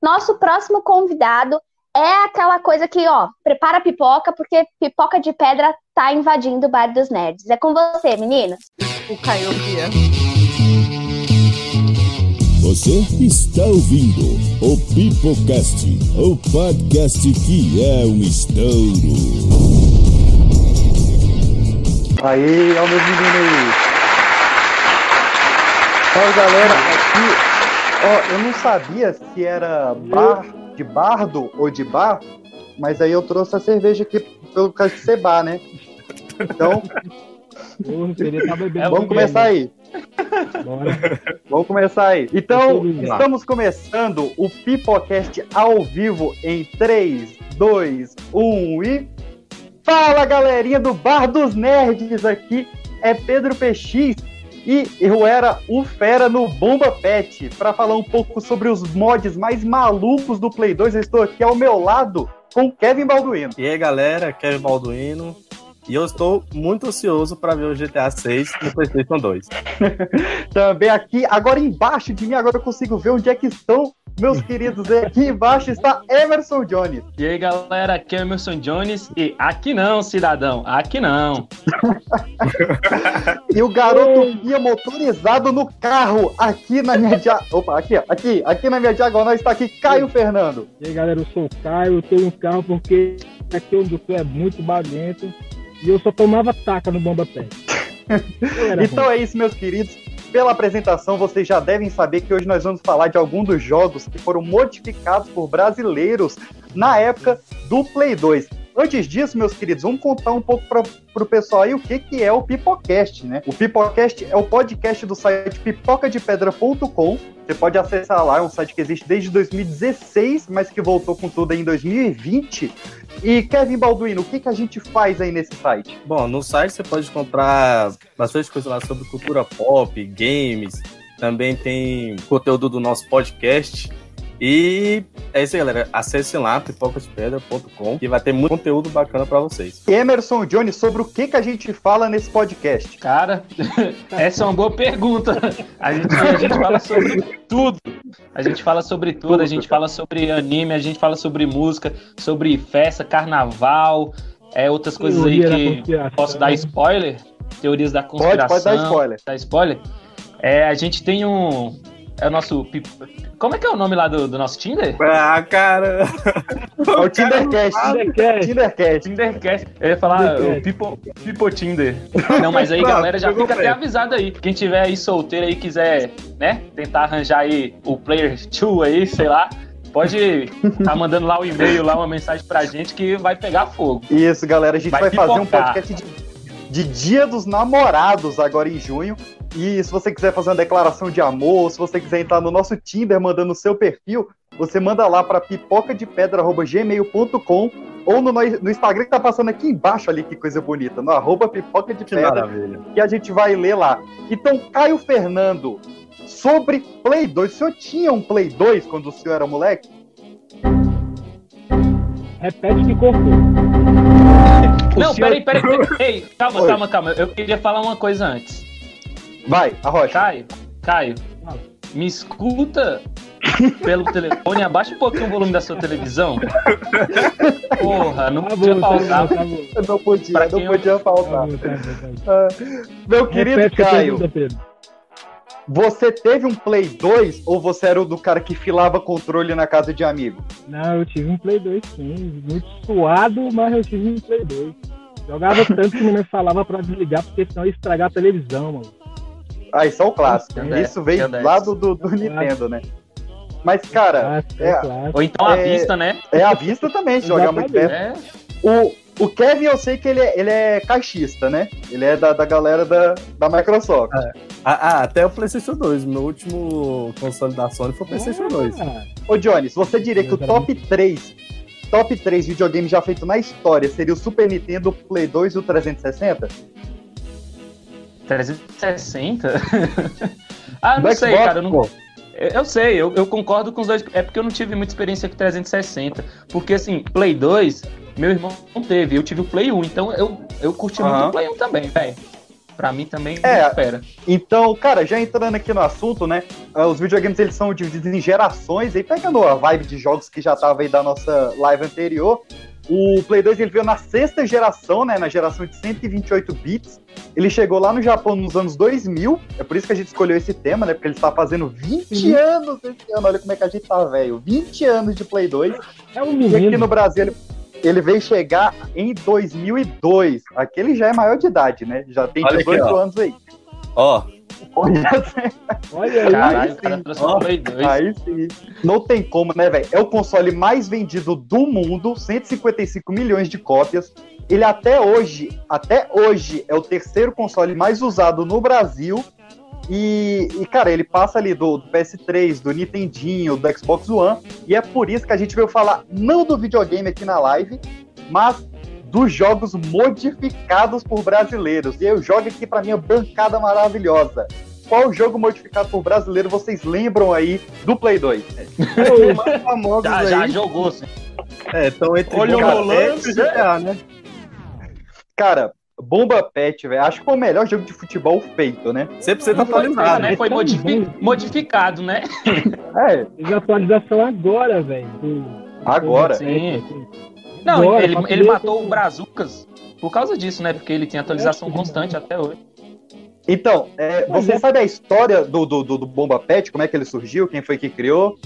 Nosso próximo convidado é aquela coisa que, ó, prepara a pipoca, porque pipoca de pedra tá invadindo o bar dos nerds. É com você, meninos. O Caiopia. Você está ouvindo o Pipocast, o podcast que é um estouro. Aí, ó meus meninos aí. Salve galera, aqui, ó, eu não sabia se era bar de bardo ou de bar, mas aí eu trouxe a cerveja aqui pelo caso de ser bar, né? Então, Porra, tá bebendo. vamos começar aí. Bora. Vamos começar aí. Então, estamos começando o Pipocast ao vivo em 3, 2, 1 e. Fala galerinha do Bar dos Nerds aqui, é Pedro PX e eu era o Fera no Bomba Pet para falar um pouco sobre os mods mais malucos do Play 2. Eu estou aqui ao meu lado com Kevin Balduino. E aí galera, Kevin Balduino. E eu estou muito ansioso para ver o GTA 6 no PlayStation 2. Também aqui, agora embaixo de mim, agora eu consigo ver onde é que estão meus queridos. Aqui embaixo está Emerson Jones. E aí, galera, aqui é Emerson Jones e aqui não, cidadão, aqui não. E o garoto guia motorizado no carro, aqui na minha dia... Opa, aqui, ó, aqui, aqui na minha diagonal está aqui Caio Fernando. E aí, galera, eu sou o Caio, eu tenho um carro porque aqui onde eu tô é muito barulhento e eu só tomava taca no bomba era Então é isso, meus queridos. Pela apresentação, vocês já devem saber que hoje nós vamos falar de alguns dos jogos que foram modificados por brasileiros na época do Play 2. Antes disso, meus queridos, vamos contar um pouco para o pessoal aí o que, que é o Pipocast, né? O Pipocast é o podcast do site pipocadepedra.com. Você pode acessar lá, é um site que existe desde 2016, mas que voltou com tudo em 2020. E Kevin Balduino, o que, que a gente faz aí nesse site? Bom, no site você pode encontrar bastante coisa lá sobre cultura pop, games. Também tem conteúdo do nosso podcast. E é isso aí, galera. Acessem lá, pipocadepedra.com, que vai ter muito conteúdo bacana para vocês. Emerson Jones, sobre o que, que a gente fala nesse podcast? Cara, essa é uma boa pergunta. A gente, a gente fala sobre tudo. A gente fala sobre tudo, a gente fala sobre anime, a gente fala sobre música, sobre festa, carnaval, é, outras coisas aí que posso dar spoiler. Teorias da Pode, conspiração. pode dar spoiler. Dar spoiler? É, a gente tem um. É o nosso. pip- Como é que é o nome lá do, do nosso Tinder? Ah, cara! É o Tindercast. Tindercast. Tindercast. Tindercast. Eu ia falar Tindercast. o Pipo, Pipo Tinder. Não, mas aí, Pronto, galera, já fica até avisado aí. Quem tiver aí solteiro aí, quiser, né, tentar arranjar aí o Player 2 aí, sei lá, pode tá mandando lá o e-mail, lá uma mensagem pra gente que vai pegar fogo. Isso, galera. A gente vai, Vai fazer um podcast de, de Dia dos Namorados agora em junho. E se você quiser fazer uma declaração de amor, se você quiser entrar no nosso Tinder mandando o seu perfil, você manda lá para pipocadepedra.gmail.com ou no, no Instagram que tá passando aqui embaixo ali, que coisa bonita, no arroba pipoca de Que pedra. que a gente vai ler lá. Então, Caio Fernando, sobre Play 2, o senhor tinha um Play 2 quando o senhor era moleque? Repete que cortou. Não, senhor- peraí, peraí, peraí. Calma, Oi. calma, calma. Eu queria falar uma coisa antes. Vai, Arrocha. Caio, Caio, me escuta pelo telefone, abaixa um pouquinho o volume da sua televisão. Porra, não Tá podia bom, tá bom, faltar. tá bom. Eu não podia, Pra não eu- podia Tá faltar. bom, tá bom, tá bom. Ah, meu querido Repete Caio, Pedro. você teve um Play 2 ou você era o do cara que filava controle na casa de amigo? Não, eu tive um Play 2 sim. Muito suado, mas eu tive um Play 2. Jogava tanto que minha mãe falava pra desligar, porque senão ia estragar a televisão, mano. Ah, isso é o clássico. Isso veio tinha lá dez. do, do, do Nintendo, né? Mas, cara, é- claro. Ou então É, vista, né? é à vista também, se jogar muito perto. É. O, o Kevin, eu sei que ele é, ele é caixista, né? Ele é da, da galera da, da Microsoft. Ah, ah, até o PlayStation 2. Meu último console da Sony foi o PlayStation 2. Ah, Ô, Jones, você diria que o top 3, top 3 videogames já feito na história seria o Super Nintendo, o Play 2 e o 360? 360? ah, não sei, cara. Eu, não- eu- sei, eu, eu concordo com os dois. É porque eu não tive muita experiência com 360. Porque, assim, Play 2, meu irmão não teve. Eu tive o Play 1, então eu, eu curti muito Aham. o Play 1 também, velho. Pra mim também É. supera. Então, cara, já entrando aqui no assunto, né? ah, Os videogames eles são divididos em gerações, e pegando a vibe de jogos que já tava aí da nossa live anterior, o Play 2 ele veio na sexta geração, né? Na geração de 128 bits. Ele chegou lá no Japão nos anos 2000, é por isso que a gente escolheu esse tema, né? Porque ele está fazendo 20 anos esse ano, olha como é que a gente tá velho. 20 anos de Play 2. É um E aqui menino. no Brasil ele, ele veio chegar em 2002. Aqui ele já é maior de idade, né? Já tem Olha aqui, 18 ó. anos aí. Ó, Olha aí. Caralho, aí o cara sim. trouxe Play 2. Aí sim. Não tem como, né, velho? É o console mais vendido do mundo, 155 milhões de cópias. Ele até hoje, até hoje, é o terceiro console mais usado no Brasil. E, e, cara, ele passa ali do, do PS3, do Nintendinho, do Xbox One. E é por isso que a gente veio falar não do videogame aqui na live, mas dos jogos modificados por brasileiros. E eu jogo aqui pra minha bancada maravilhosa. Qual jogo modificado por brasileiro vocês lembram aí do Play 2? É o mais famoso Já, já aí. jogou, sim. é, então entre Olha o rolante, e GTA, né? Cara, Bomba Pet, velho, acho que foi o melhor jogo de futebol feito, né? 100% Não foi, atualizado, né? né? Foi modifi- bom. modificado, né? É, Fez a atualização agora, velho. agora. Sim. Não, Agora, ele, ele matou o Brazucas por causa disso, né? Porque ele tem atualização É, constante até hoje. Então, é, Mas você é- sabe a história do, do, do, do Bomba Pet? Como é que ele surgiu? Quem foi que criou?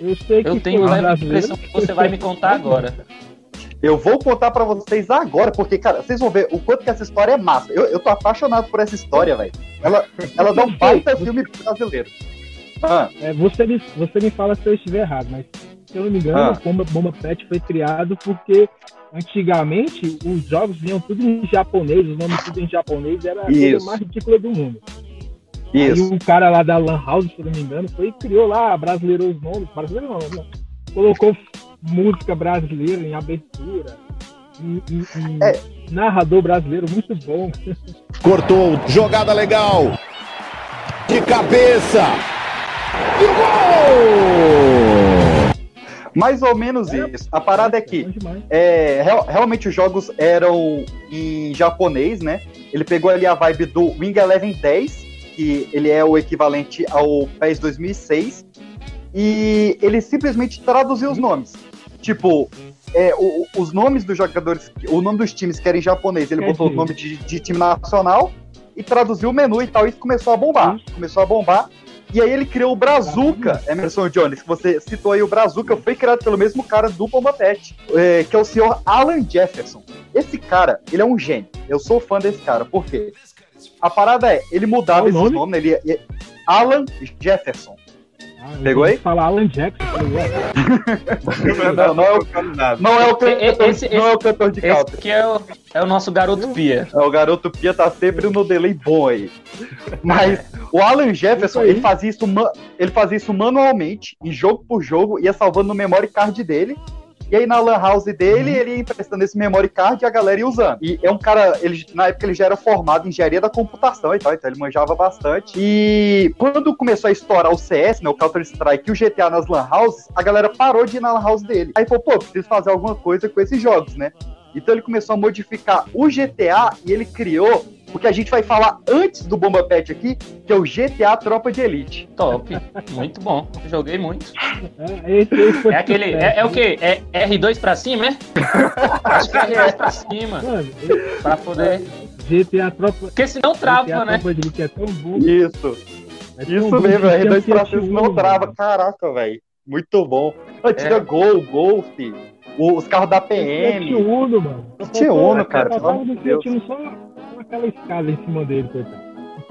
Eu sei que Eu tenho brasileiro. impressão que você vai me contar agora. Eu vou contar pra vocês agora, porque, cara, vocês vão ver o quanto que essa história é massa. Eu, eu tô apaixonado por essa história, velho. Ela, ela dá um baita filme brasileiro. Ah, É, você, me, você me fala se eu estiver errado, mas se eu não me engano, Ah. o Bomba, Bomba Pet foi criado porque antigamente os jogos vinham tudo em japonês, os nomes tudo em japonês, era a coisa mais ridícula do mundo. isso. Aí um cara lá da Lan House, se eu não me engano, foi e criou lá, brasileirou os nomes, brasileiro não, não. colocou música brasileira em abertura, em, em- em É. narrador brasileiro, muito bom. Cortou, jogada legal. De cabeça. E gol! Mais ou menos isso. A parada é que Bom demais. é, real- realmente os jogos eram em japonês, né? Ele pegou ali a vibe do Wing Eleven 10, que ele é o equivalente ao PES 2006, e ele simplesmente traduziu os nomes. Tipo, é, o- os nomes dos jogadores, o nome dos times que era em japonês, ele botou o nome de, de time nacional e traduziu o menu e tal, e começou a bombar. Começou a bombar. E aí ele criou o Brazuca, Emerson Jones, que você citou aí o Brazuca, foi criado pelo mesmo cara do Bomba Pet, é, que é o senhor Alan Jefferson. Esse cara, ele é um gênio. Eu sou fã desse cara, por quê? A parada é, ele mudava esses nome? nomes, ele, ele- Alan Jefferson. Ah, Pegou aí? Falar Alan Jackson? Não, não é o, não é o cantor, Esse- esse- não é o cantor de Esse country. aqui é o, é o nosso garoto Pia. É, O garoto Pia tá sempre no delay bom aí. Mas o Alan Jefferson, ele fazia isso, ele fazia isso manualmente, em jogo por jogo, ia salvando no memory card dele. E aí na lan house dele, ele ia emprestando esse memory card e a galera ia usando. E é um cara, ele, na época ele já era formado em engenharia da computação e tal, então ele manjava bastante. E quando começou a estourar o CS, né, o Counter-Strike e o GTA nas lan houses, a galera parou de ir na lan house dele. Aí falou, pô, preciso fazer alguma coisa com esses jogos, né? Então ele começou a modificar o GTA e ele criou o que a gente vai falar antes do Bomba Pet aqui, que é o GTA Tropa de Elite. Top. Muito bom. Joguei muito. É, esse foi É aquele. É, é o quê? É R2 pra cima, é? Acho que é R2 pra cima. Mano, Pra poder. GTA Tropa. Porque senão GTA trava, né? Tropa de Elite é tão bom. Isso, é tão isso bom mesmo, que R2 tinha pra cima não trava. Caraca, velho. Muito bom. Tinha É. Gol, Golf, o- os carros da Fiat PM. Uno, mano. Só Fiat faltou- Uno, cara, pelo amor faltava de do Deus. Fiat Uno só aquela escada em cima dele, coitado.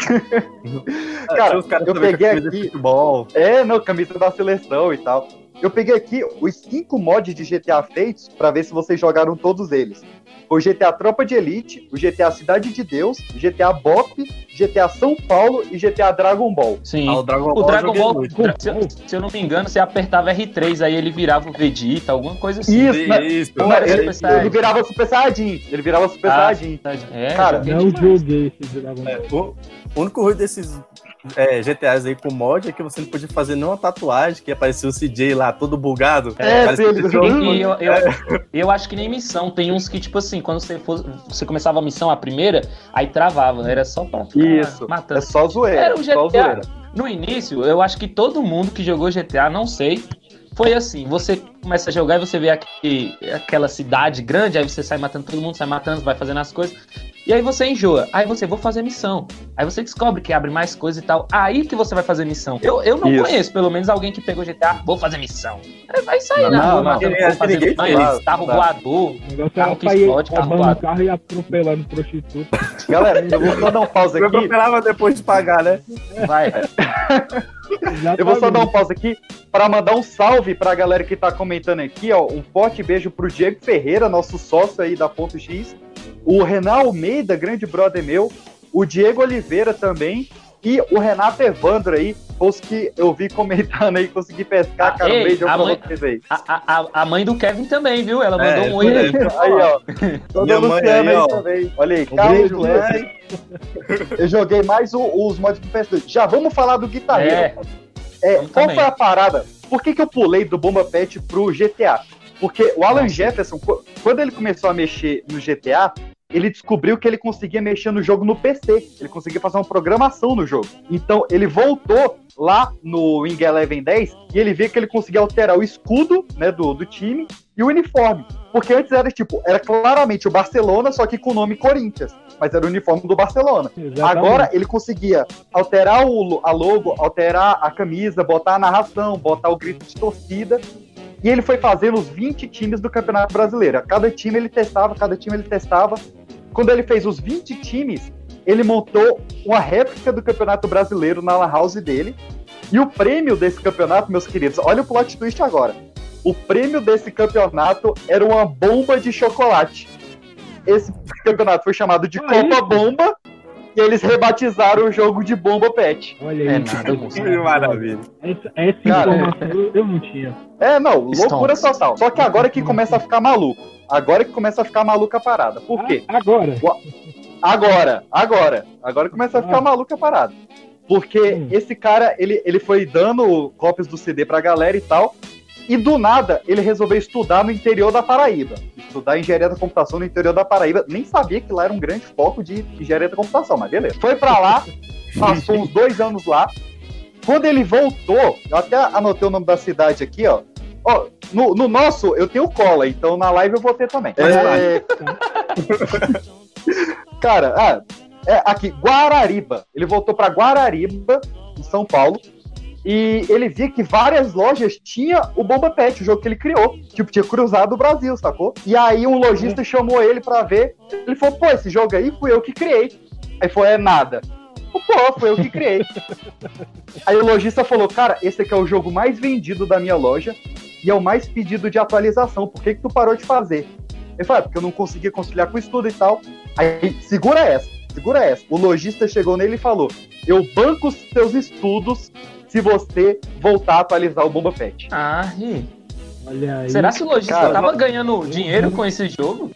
Cara, eu peguei com camisa de aqui- Futebol. É, não, camisa da seleção e tal. Eu peguei aqui os cinco mods de GTA feitos pra ver se vocês jogaram todos eles. O GTA Tropa de Elite, o GTA Cidade de Deus, o GTA Bop, GTA São Paulo e GTA Dragon Ball. Sim. Ah, o Dragon O Ball eu Dragon Ball, se, eu- se eu não me engano, você apertava R3, aí ele virava o Vegeta, alguma coisa assim. Isso, né? Isso, Não, ele, Super Saiyajin. ele virava Super Saiyajin. Ele virava Super Ah, Saiyajin. É, Cara, Não joguei esse Dragon É, Ball. o, o único ruim desses é, GTAs aí com mod é que você não podia fazer nenhuma tatuagem, que apareceu o CJ lá todo bugado. É, Parece sim, que ele jogo- jogou. E eu, eu, eu acho que nem missão. Tem uns que, tipo assim, quando você, for, você começava a missão, a primeira, aí travava. Era só pra ficar Isso. matando. É só zoeira. Era um só GTA. zoeira. No início, eu acho que todo mundo que jogou GTA, não sei, foi assim. Você começa a jogar e você vê aqui, aquela cidade grande, aí você sai matando todo mundo, sai matando, vai fazendo as coisas. E aí você enjoa. Aí você, vou fazer missão. Aí você descobre que abre mais coisa e tal. Aí que você vai fazer missão. Eu, eu não Isso. conheço, pelo menos, alguém que pegou GTA, vou fazer missão. Aí vai sair Não, na não, rua, não. matando, vou fazer ninguém missão, eles, carro não. voador. O negócio Carro era que explode, carro roubando voado. o carro e atropelando prostituta. Galera, eu vou só dar um pause Eu aqui. atropelava depois de pagar, né? Vai. Eu vou só dar um pause aqui para mandar um salve para a galera que tá comentando aqui, ó. Um forte beijo pro Diego Ferreira, nosso sócio aí da Ponto X. O Renan Almeida, grande brother meu. O Diego Oliveira também. E o Renato Evandro aí, os que eu vi comentando aí, consegui pescar, Ah, cara. Um ei, beijão a pra mãe- vocês aí. A, a, a mãe do Kevin também, viu? Ela É, mandou um oi aí. Aí, ó. Toda mãe Luciana aí, aí, ó. também. Olha aí, Um Carlos beijo, Luiz. mãe. Eu joguei mais o- os mods do PS2. Já vamos falar do guitarreiro. É, É, qual também. foi a parada? Por que, que eu pulei do Bomba Pet pro GTA? Porque o Alan Jefferson, qu- quando ele começou a mexer no GTA, ele descobriu que ele conseguia mexer no jogo no PC. Ele conseguia fazer uma programação no jogo. Então ele voltou lá no Wing Eleven 10 e ele viu que ele conseguia alterar o escudo né, do, do time e o uniforme. Porque antes era tipo, era claramente o Barcelona, só que com o nome Corinthians. Mas era o uniforme do Barcelona. Exatamente. Agora ele conseguia alterar o, a logo, alterar a camisa, botar a narração, botar o grito de torcida. E ele foi fazendo os 20 times do Campeonato Brasileiro. Cada time ele testava, cada time ele testava. Quando ele fez os 20 times, ele montou uma réplica do Campeonato Brasileiro na Lan House dele. E o prêmio desse campeonato, meus queridos, olha o plot twist agora. O prêmio desse campeonato era uma bomba de chocolate. Esse campeonato foi chamado de Ah, Copa isso? Bomba e eles rebatizaram o jogo de Bomba Pet. Olha é aí. nada. Que maravilha. Essa, essa Cara, informação eu- eu não tinha. É, não, loucura Stonks. total. Só que agora que começa a ficar maluco. Agora que começa a ficar maluca a parada. Por quê? Ah, agora. Agora, agora. Agora começa a ficar Ah. maluca a parada. Porque Hum. esse cara, ele, ele foi dando cópias do CD pra galera e tal. E do nada, ele resolveu estudar no interior da Paraíba. Estudar engenharia da computação no interior da Paraíba. Nem sabia que lá era um grande foco de engenharia da computação, mas beleza. Foi pra lá, passou uns dois anos lá. Quando ele voltou, eu até anotei o nome da cidade aqui, ó. Ó, no, no nosso, eu tenho cola, então na live eu vou ter também. É. Cara, ah, é aqui, Guarariba. Ele voltou pra Guarariba, em São Paulo. E ele via que várias lojas tinha o Bomba Pet, o jogo que ele criou. Tipo, tinha cruzado o Brasil, sacou? E aí um lojista chamou ele pra ver. Ele falou, pô, esse jogo aí fui eu que criei. Aí foi, é nada. Pô, foi eu que criei. aí o lojista falou, cara, esse aqui é o jogo mais vendido da minha loja e é o mais pedido de atualização. Por que que tu parou de fazer? Ele falou, "Ah, porque eu não conseguia conciliar com o estudo e tal. Aí, segura essa, segura essa. O lojista chegou nele e falou, eu banco os seus estudos se você voltar a atualizar o Bomba Pet. Ah, e... Olha aí. será que o lojista Cara, tava ganhando dinheiro com esse jogo?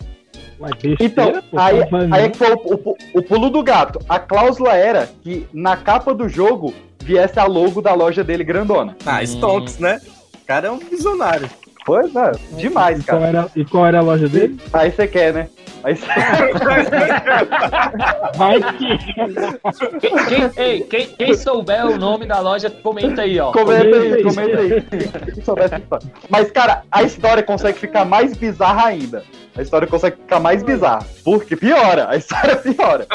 Besteira, Então, pô, aí, tá aí é que foi o, o- o pulo do gato. A cláusula era que na capa do jogo viesse a logo da loja dele grandona. Ah, Stonks, né? O cara é um visionário. Foi, né? Demais, E qual, cara. era, e qual era a loja dele? Aí você quer, né? Aí cê... Vai que. Quem, ei, quem, quem souber o nome da loja, comenta aí, ó. comenta aí, Comenta comenta aí. Quem souber essa história. Mas, cara, a história consegue ficar mais bizarra ainda. A história consegue ficar mais bizarra. Porque piora, a história piora.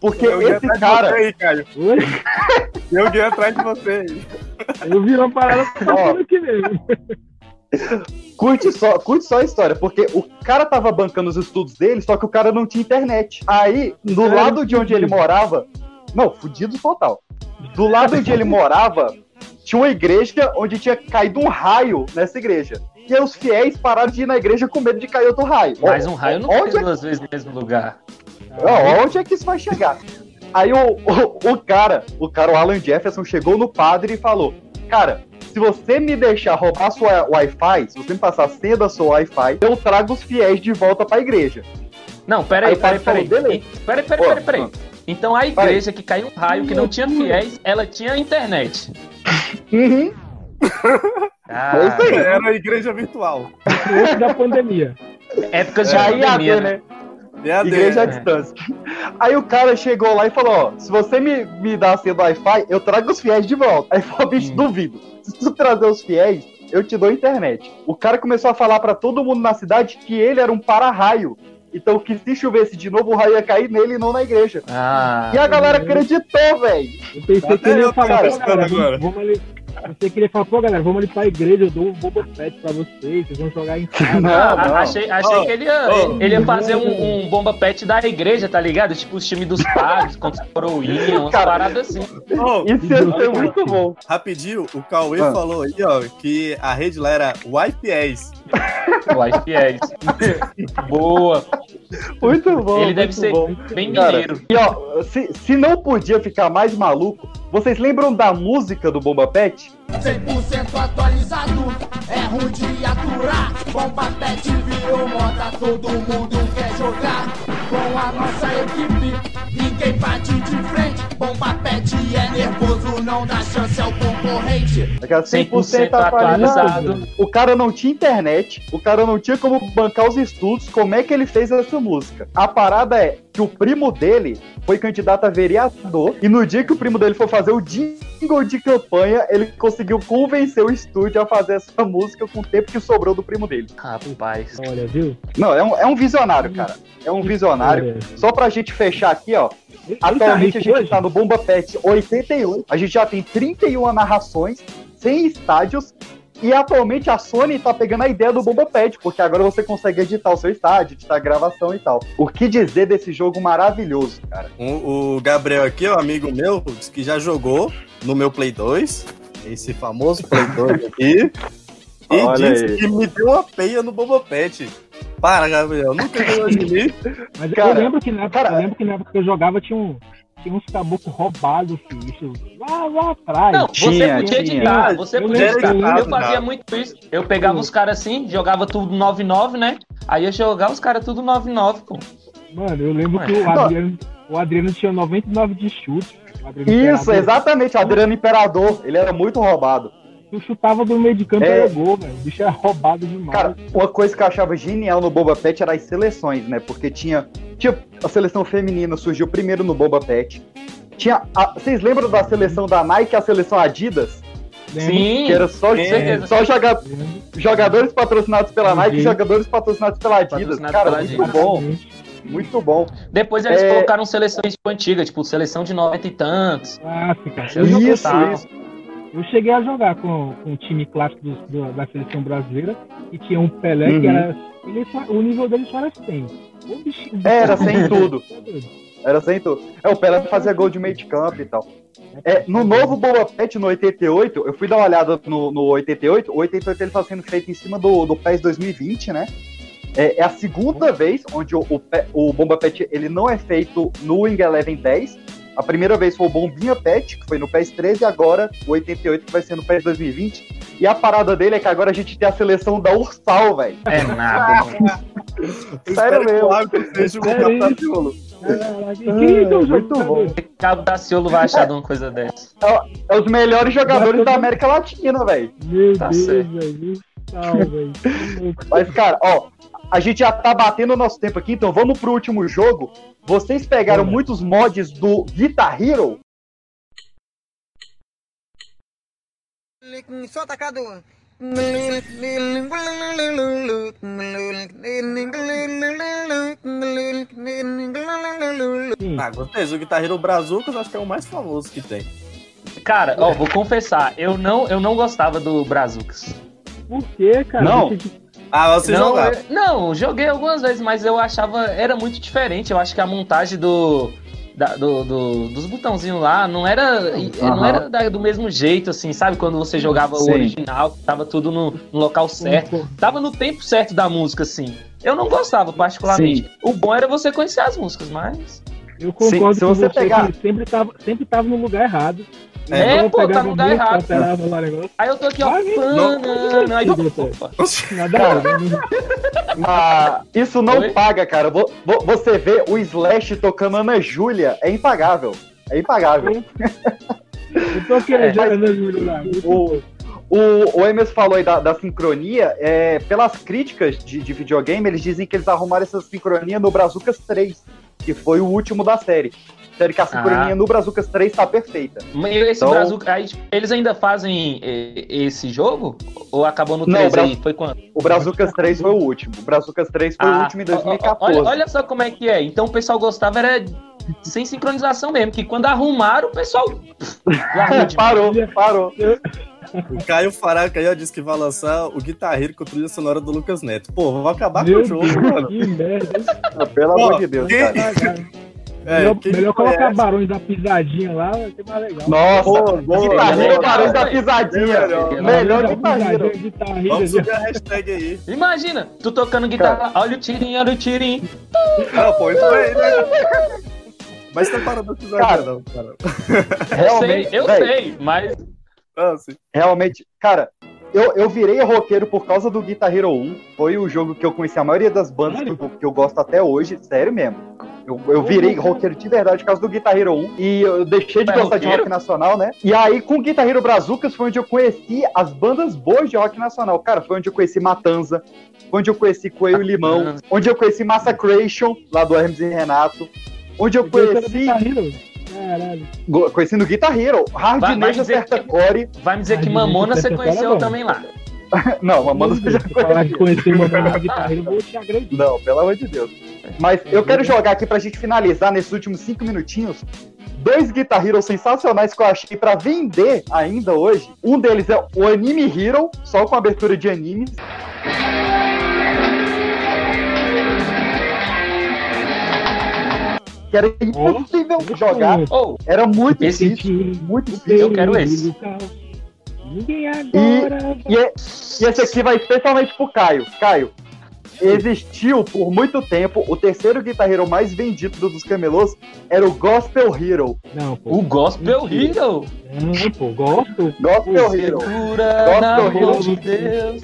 Porque esse cara. aí? Eu ia atrás de você aí. Eu vi uma parada passando aqui mesmo. Curte só, curte só a história, porque o cara tava bancando os estudos dele, só que o cara não tinha internet. Aí, do lado de onde ele morava, não, fudido total. Do lado onde ele morava, tinha uma igreja onde tinha caído um raio nessa igreja. E aí os fiéis pararam de ir na igreja com medo de cair outro raio. Mas um raio não onde cai é, duas vezes no mesmo lugar. ó, onde é que isso vai chegar? Aí o, o, o cara, o cara, o Alan Jefferson, chegou no padre e falou: Cara, se você me deixar roubar sua Wi-Fi, se você me passar a senha da sua Wi-Fi, eu trago os fiéis de volta pra igreja. Não, peraí, Aí peraí, peraí. beleza. Peraí, peraí, peraí, peraí. Então a igreja que caiu um raio, que não tinha fiéis, ela tinha internet. Uhum. Ah, É isso aí. Era a igreja virtual. Antes da pandemia. épocas de Já ia pandemia, ter, né? né? Igreja à né? distância. Aí o cara chegou lá e falou: ó, se você me, me dá a senha do Wi-Fi, eu trago os fiéis de volta. Aí falou, bicho, Hum. duvido. Se tu trazer os fiéis, eu te dou internet. O cara começou a falar pra todo mundo na cidade que ele era um para-raio. Então que se chovesse de novo, o raio ia cair nele e não na igreja. Ah, E a galera acreditou, velho. Eu pensei que ele ia falar, pensando galera, agora. vamos ali. Eu pensei que ele ia falar, pô, galera, vamos ali pra igreja, eu dou um Boba Pet pra vocês, vocês vão jogar em casa. Não, Ah, não. achei, achei Ó, que ele ia, ó. ele ia fazer um, um bomba pet da igreja, tá ligado? Tipo os times dos padres contra os coroinhas, umas Cara. paradas assim. Ó, Isso ia ser muito bom. rapidinho, o Cauê Ah. falou aí, ó, que a rede lá era Wi-Fi. Uai, fiéis. Boa. Muito bom. Ele deve ser bom. bem Cara, mineiro. E ó, se, se não podia ficar mais maluco, vocês lembram da música do Bomba Pet? 100% atualizado, é ruim de aturar. Bomba pet virou moda, todo mundo quer jogar. Com a nossa equipe, ninguém bate de frente. Bomba pet é nervoso, não dá chance ao concorrente. Aquela 100% atualizado. O cara não tinha internet, o cara não tinha como bancar os estudos. Como é que ele fez essa música? A parada é que o primo dele foi candidato a vereador e no dia que o primo dele foi fazer o jingle de campanha, ele conseguiu convencer o estúdio a fazer essa música com o tempo que sobrou do primo dele. Rapaz. Olha, viu? Não, é um, é um visionário, cara. É um visionário. Olha. Só pra gente fechar aqui, ó. Atualmente a gente hoje? tá no Bomba Pet 88. A gente já tem 31 narrações, 100 estádios. E atualmente a Sony tá pegando a ideia do Bomba Pet, porque agora você consegue editar o seu estádio, editar a gravação e tal. O que dizer desse jogo maravilhoso, cara? O, o Gabriel aqui, ó, amigo meu, disse que já jogou no meu Play 2, esse famoso Play 2 aqui, e Olha disse aí. que me deu uma peia no Boba Pet. Para, Gabriel, nunca ganhou de mim. Mas Cara, eu lembro que na época, cara- eu lembro que na época que eu jogava tinha, um, tinha uns caboclos roubados, filho. Isso lá, lá atrás. Não, você Tinha, podia tinha. editar, você Eu podia editar. eu fazia cara. muito isso. Eu pegava os caras assim, jogava tudo 9-9, né? Aí eu jogava os caras tudo 9-9, pô. Mano, eu lembro Ué. que o Adriano, o Adriano tinha 99 de chute. O Adriano Isso, Imperador. exatamente. Adriano Imperador. Ele era muito roubado. Tu chutava do meio de campo É. era gol, velho. O bicho era roubado demais. Cara, uma coisa que eu achava genial no Boba Pet era as seleções, né? Porque tinha, tinha a seleção feminina surgiu primeiro no Boba Pet. Tinha, a- vocês lembram da seleção da Nike e a seleção Adidas? Sim, Que era só, certeza. só joga- jogadores patrocinados pela Nike e jogadores patrocinados pela Adidas. Patrocinados Cara, pela muito Adidas. bom, muito bom. Depois eles É. colocaram seleções tipo, antigas, tipo seleção de 90 e tantos. Clássica. Eu, Isso, isso. Eu cheguei a jogar com, com o time clássico do- do- da seleção brasileira e tinha um Pelé que Uhum. era. Ele, só- o nível dele só era 100. O bicho- o bicho Era sem tudo. Era sem tudo. É, o Pelé fazia gol de meio de campo e tal. É, no novo Boba Pet, no 88, eu fui dar uma olhada no, no 88. O 88 ele tá sendo feito em cima do, do PES 2020, né? É, é a segunda vez onde o, o, o Bomba Pet ele não é feito no Wing Eleven 10. A primeira vez foi o Bombinha Pet, que foi no PES 13, e agora o 88, que vai ser no PES 2020. E a parada dele é que agora a gente tem a seleção da Ursal, velho. É nada, mano. Eu Sério mesmo. seja o e quem é que é Ah, muito bom. Cabo Daciolo vai achar de uma coisa dessa. É os melhores jogadores da América Latina, velho. Meu Tá Deus, certo. velho. Mas, cara, ó, a gente já tá batendo o nosso tempo aqui, então vamos pro último jogo. Vocês pegaram Vamos. muitos mods do Guitar Hero? Só atacado. Sim. Ah, gostei. O Guitar Hero Brazucas acho que é o mais famoso que tem. Cara, ó, vou confessar, eu não, eu não gostava do Brazucas. Por quê, cara? Não. De- Ah, você não, jogava. eu- não, joguei algumas vezes, mas eu achava era muito diferente. Eu acho que a montagem do, da- do- do- dos botãozinhos lá não era, e- não era da- do mesmo jeito, assim, sabe? Quando você jogava Sim. o original, tava tudo no, no local certo, tava no tempo certo da música, assim. Eu não gostava particularmente. O bom era você conhecer as músicas, mas Eu concordo se com você você pegar- que sempre tava, sempre tava no lugar errado. É, eu pô, tá no lugar errado. Aí eu tô aqui, ó. Banana, aí, Não, opa. Nada? Ah, isso não Oi? paga, cara. Vo- vo- Você vê o Slash tocando Ana Júlia, é impagável. É impagável. Eu tô querendo É. Ana Júlia lá. O, o, o Emerson falou aí da, da sincronia. É, pelas críticas de, de videogame, eles dizem que eles arrumaram essa sincronia no Brazucas 3, que foi o último da série. Série que a sincronia Ah. no Brazucas 3 tá perfeita. Mas Esse Então- Brazuca, aí, tipo, eles ainda fazem eh, esse jogo? Ou acabou no Não, 3 o Bra- aí? Foi quando? O Brazucas 3 foi o último. O Brazucas 3 foi o Ah, último em ó, ó, 2014. Olha, olha só como é que é. Então o pessoal gostava era sem sincronização mesmo, que quando arrumaram, o pessoal parou, parou. O Caio Faraca aí ó, disse que vai lançar o Guitar Hero com a trilha sonora do Lucas Neto. Pô, vou acabar com Meu o jogo, Deus, mano. que merda. Pelo Ó, amor de Deus, quem- cara. É, melhor melhor me colocar Barões da Pisadinha lá, vai ser mais legal. Nossa, Boa, boa, guitarreiro Barões da. Pisadinha. Melhor. Melhor guitarreiro. Vamos subir a hashtag aí. Imagina, tu tocando guitarra, olha o tirinho, olha o tirinho. Não, pô, isso aí, né? Mas você para do episódio, Cara, não, cara. Eu Realmente, sei, eu véi, sei, mas Ah, sim. Realmente, cara, eu, eu virei roqueiro por causa do Guitar Hero 1. Foi o jogo que eu conheci a maioria das bandas que eu, que eu gosto até hoje, sério mesmo. Eu, eu virei roqueiro de verdade por causa do Guitar Hero 1 e eu deixei de É gostar de roqueiro? rock nacional, né? E aí, com o Guitar Hero Brazucas, foi onde eu conheci as bandas boas de rock nacional. Cara, foi onde eu conheci Matanza, foi onde eu conheci Coelho e Limão, onde eu conheci Massacration, lá do Hermes e Renato, onde eu conheci. Caralho. no Guitar Hero, Hard Vai- vai Certa que- Core. vai me dizer que Mamona você conheceu é também lá. Não, Mamona você já Se falar conhece. de conhecer uma banda de guitarreiro, eu vou te agredir. Não, pelo amor de Deus. Mas eu quero jogar aqui pra gente finalizar nesses últimos cinco minutinhos. Dois Guitar Heroes sensacionais que eu achei pra vender ainda hoje. Um deles é o Anime Hero, só com abertura de animes. Que era impossível jogar. Ou, Era muito difícil. Muito difícil. Eu quero esse. Agora. E, e esse aqui vai especialmente pro Caio. Caio, existiu por muito tempo o terceiro Guitar Hero mais vendido dos camelôs era o Gospel Hero. Não, pô. o Gospel Hero. Não, pô, gosto. Gospel Hero. Segura na Gospel Hero. de Deus.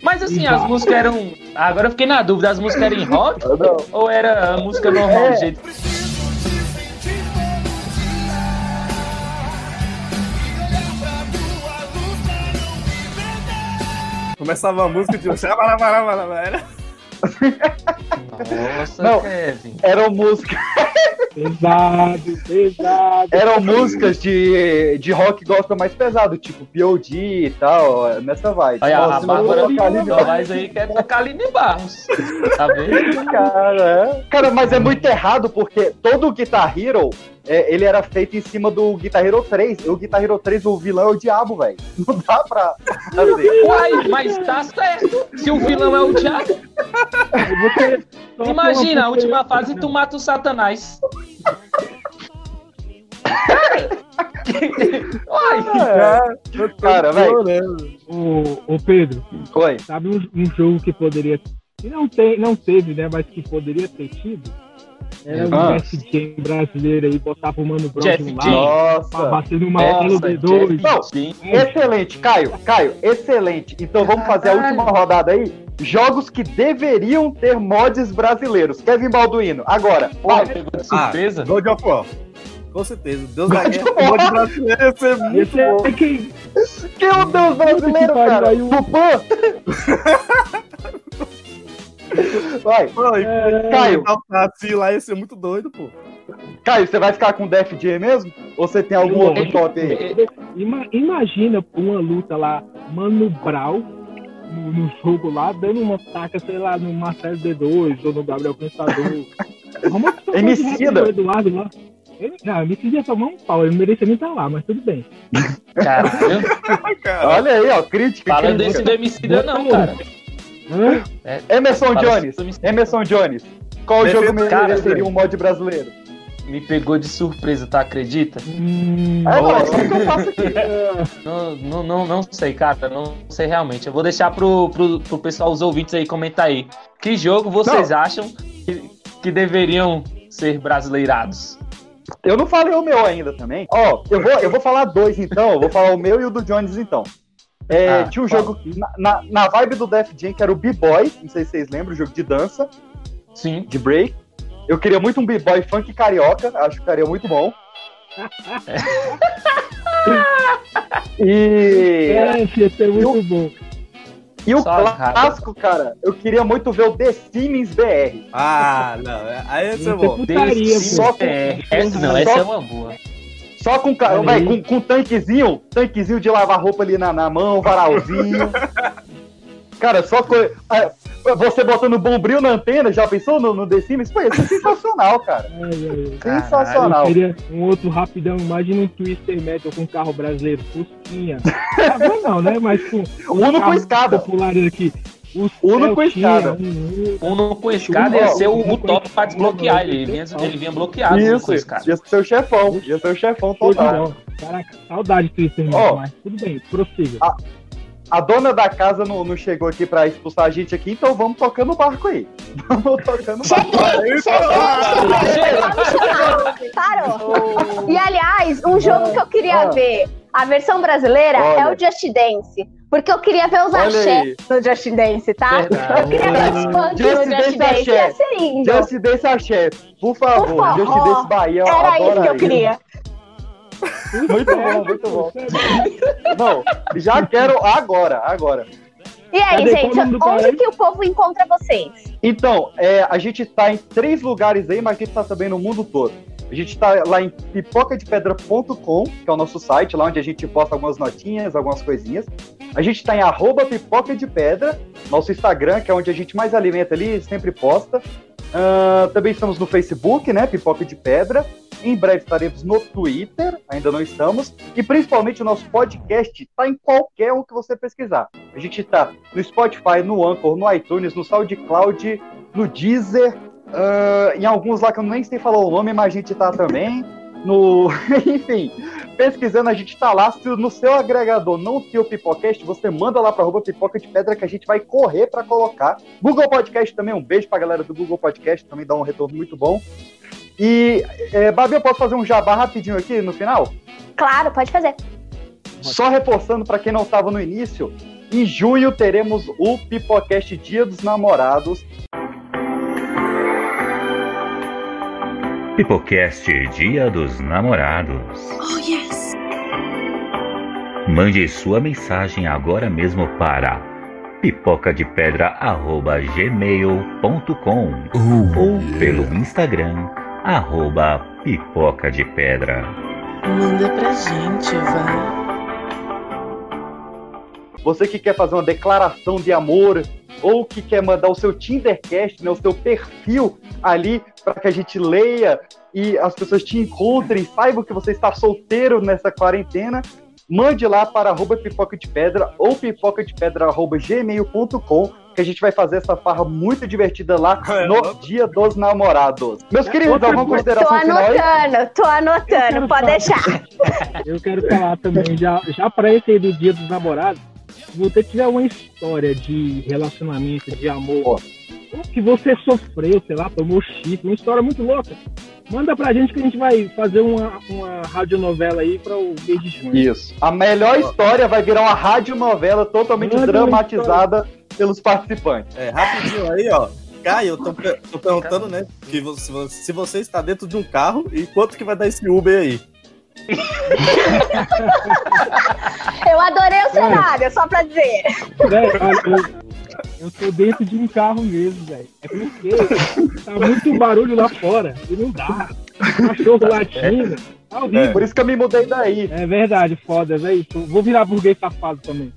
Mas assim, as músicas eram. Agora eu fiquei na dúvida, as músicas eram em rock Não. ou era a música normal É. do jeito? Começava a música de. Era... Nossa, Não. Kevin. Eram músicas, Pesado, pesado. eram músicas de, de rock gospel mais pesado, tipo POD e tal, nessa vibe. Olha, a Nossa, Bárbara tocar ali, Novaes aí quer tocar Aline Barros. Tá vendo? Cara, é. Cara, mas é muito errado porque todo o Guitar Hero, é, ele era feito em cima do Guitar Hero 3. E o Guitar Hero 3, o vilão é o diabo, velho. Não dá pra fazer. Uai, mas tá certo. Se o vilão é o diabo, imagina, a última fase tu mata o Satanás. Uai, É. Cara, velho. Ô, ô Pedro, Oi. sabe um, um jogo que poderia. Que não, tem, não teve, né? Mas que poderia ter tido? Era um Ah. Jeff Jam brasileiro aí, botava o Mano Bros Jeff lá, Nossa. no martelo Nossa, D2. Jeff Não. Excelente, Caio. Caio, excelente. Então vamos fazer a última rodada aí. Jogos que deveriam ter mods brasileiros. Kevin Balduino, agora. Pô, Vai. pegou de surpresa. God of War. Com certeza. Deus da God Guerra, of War. mod brasileiro, ia ser muito Esse é bom. quem? Que é o Deus brasileiro, cara. Tupã. Vai. Pô, e É, Caio. Tassi lá ia ser muito doido, pô. Caio, você vai ficar com Def Jam mesmo? Ou você tem algum Eu outro top aí? ima- imagina uma luta lá, Mano Brau, no, no jogo lá, dando uma taca, sei lá, no Marcelo D2 ou no Gabriel Pensador. Como é que foi Emicida. o Eduardo lá? Ele, não, Emicida ia tomar um pau, ele não merecia nem estar lá, mas tudo bem. Caralho. Cara, Olha aí, ó, crítica. Fala crítica. desse do Emicida não, cara. Hã? Emerson Jones. Emicida. Emerson Jones. Qual jogo Cara, mereceria um mod brasileiro? Me pegou de surpresa, tá? Acredita? Hum, É, não, é só o que eu faço aqui. Não, não, não, não sei, cara. Não sei realmente. Eu vou deixar pro, pro, pro pessoal, os ouvintes aí, comentar aí. Que jogo vocês acham que, que deveriam ser brasileirados? Eu não falei o meu ainda também. Ó, eu vou, eu vou falar dois então. Eu vou falar o meu e o do Jones então. É, Ah, tinha um qual? jogo na, na, na vibe do Def Jam, que era o B-Boy. Não sei se vocês lembram, o jogo de dança, Sim. de break. Eu queria muito um B-Boy funk carioca. Acho que ficaria muito bom. e, É, esse é muito bom. e o Só clássico, cara, eu queria muito ver o The Siemens BR. Ah, não. Aí esse é Isso é bom. putaria, Só com- É, essa, não, Só- essa é uma boa. Só com, aí. com, com tanquezinho, tanquezinho de lavar roupa ali na, na mão, varalzinho. Cara, só co... ah, você botando bombril na antena, já pensou no, no The Sims? Pô, isso é sensacional, cara. Ai, ai. Sensacional. Eu queria um outro rapidão, imagina um Twister Metal com um carro brasileiro, Fusquinha. Agora não, né? Mas com Uno com escada. populares aqui. O Uno com escada. um- um- Um no com escada ia ser o, top pra desbloquear. Ele vinha, ele vinha bloqueado Isso, com escada. ia ser o chefão, ia ser o chefão total. Caraca, saudade de Twister Metal, Ó. mas tudo bem, prossiga. A dona da casa não, não chegou aqui pra expulsar a gente aqui, então vamos tocando o barco aí. Vamos tocando o barco. Chamar. Parou. E aliás, um jogo que eu queria Ah. ver, a versão brasileira, Olha. é o Just Dance. Porque eu queria ver os axé no Just Dance, tá? Verdade. Eu queria ver os funk no Just Dance. axé. Ia ser lindo. Just Dance Axé, por favor. Por favor. Just Dance Bahia, Era isso que eu queria. Muito bom, muito bom. Não, já quero agora, agora. E aí, Cadê? Gente, onde cara? que o povo encontra vocês? Então, é, a gente tá em três lugares aí, mas a gente tá também no mundo todo. A gente tá lá em pipocadepedra.com, que é o nosso site, lá onde a gente posta algumas notinhas, algumas coisinhas. A gente tá em arroba pipoca de pedra, nosso Instagram, que é onde a gente mais alimenta ali, sempre posta. Ah, também estamos no Facebook, né? Pipoca de Pedra. Em breve estaremos no Twitter, ainda não estamos. E principalmente o nosso podcast está em qualquer um que você pesquisar. A gente está no Spotify, no Anchor, no iTunes, no SoundCloud, no Deezer, ah, em alguns lá que eu nem sei falar o nome, mas a gente tá também. No, enfim, pesquisando, a gente tá lá. Se no seu agregador não tem o Pipocast, você manda lá para arroba pipoca de pedra que a gente vai correr para colocar. Google Podcast também, um beijo pra galera do Google Podcast, também dá um retorno muito bom. E, é, Babi, eu posso fazer um jabá rapidinho aqui no final? Claro, pode fazer. Só reforçando para quem não estava no início, em junho teremos o Pipocast Dia dos Namorados. Pipocast Dia dos Namorados. Mande sua mensagem agora mesmo para pipocadepedra@gmail.com ou pelo Instagram arroba pipoca de pedra. Manda pra gente, vai. Você que quer fazer uma declaração de amor ou que quer mandar o seu Tindercast, né, o seu perfil ali para que a gente leia e as pessoas te encontrem, saibam que você está solteiro nessa quarentena, mande lá para arroba pipoca de pedra ou pipoca de pedra arroba gmail.com que a gente vai fazer essa farra muito divertida lá no Dia dos Namorados. Meus queridos, outra alguma Tô consideração final aí? anotando, tô anotando, pode deixar. Eu quero falar também, já, já pra esse aí do Dia dos Namorados, se você tiver uma história de relacionamento, de amor, ou que você sofreu, sei lá, tomou chifre, uma história muito louca, manda pra gente que a gente vai fazer uma, uma radionovela aí pra o mês de junho. Isso. A melhor história vai virar uma radionovela totalmente Manda dramatizada pelos participantes. É, rapidinho aí, ó. Caio, eu tô, tô perguntando, né? Que você- se você está dentro de um carro e quanto que vai dar esse Uber aí? Eu adorei o cenário, só pra dizer. Olha, eu, eu tô dentro de um carro mesmo, velho. É porque tá muito barulho lá fora e não dá. Cachorro latindo. Tá horrível. Por isso que eu me mudei daí. É verdade, foda, velho. Vou virar burguês safado também.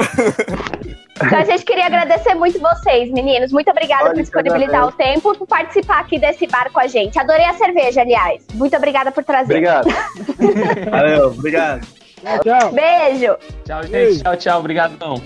Então a gente queria agradecer muito vocês, meninos. Muito obrigada Olha, por disponibilizar o tempo, por participar aqui desse bar com a gente. Adorei a cerveja, aliás. Muito obrigada por trazer. Obrigado. Valeu, obrigado. Tchau, tchau. Beijo. Tchau, gente. Tchau, tchau. Obrigadão.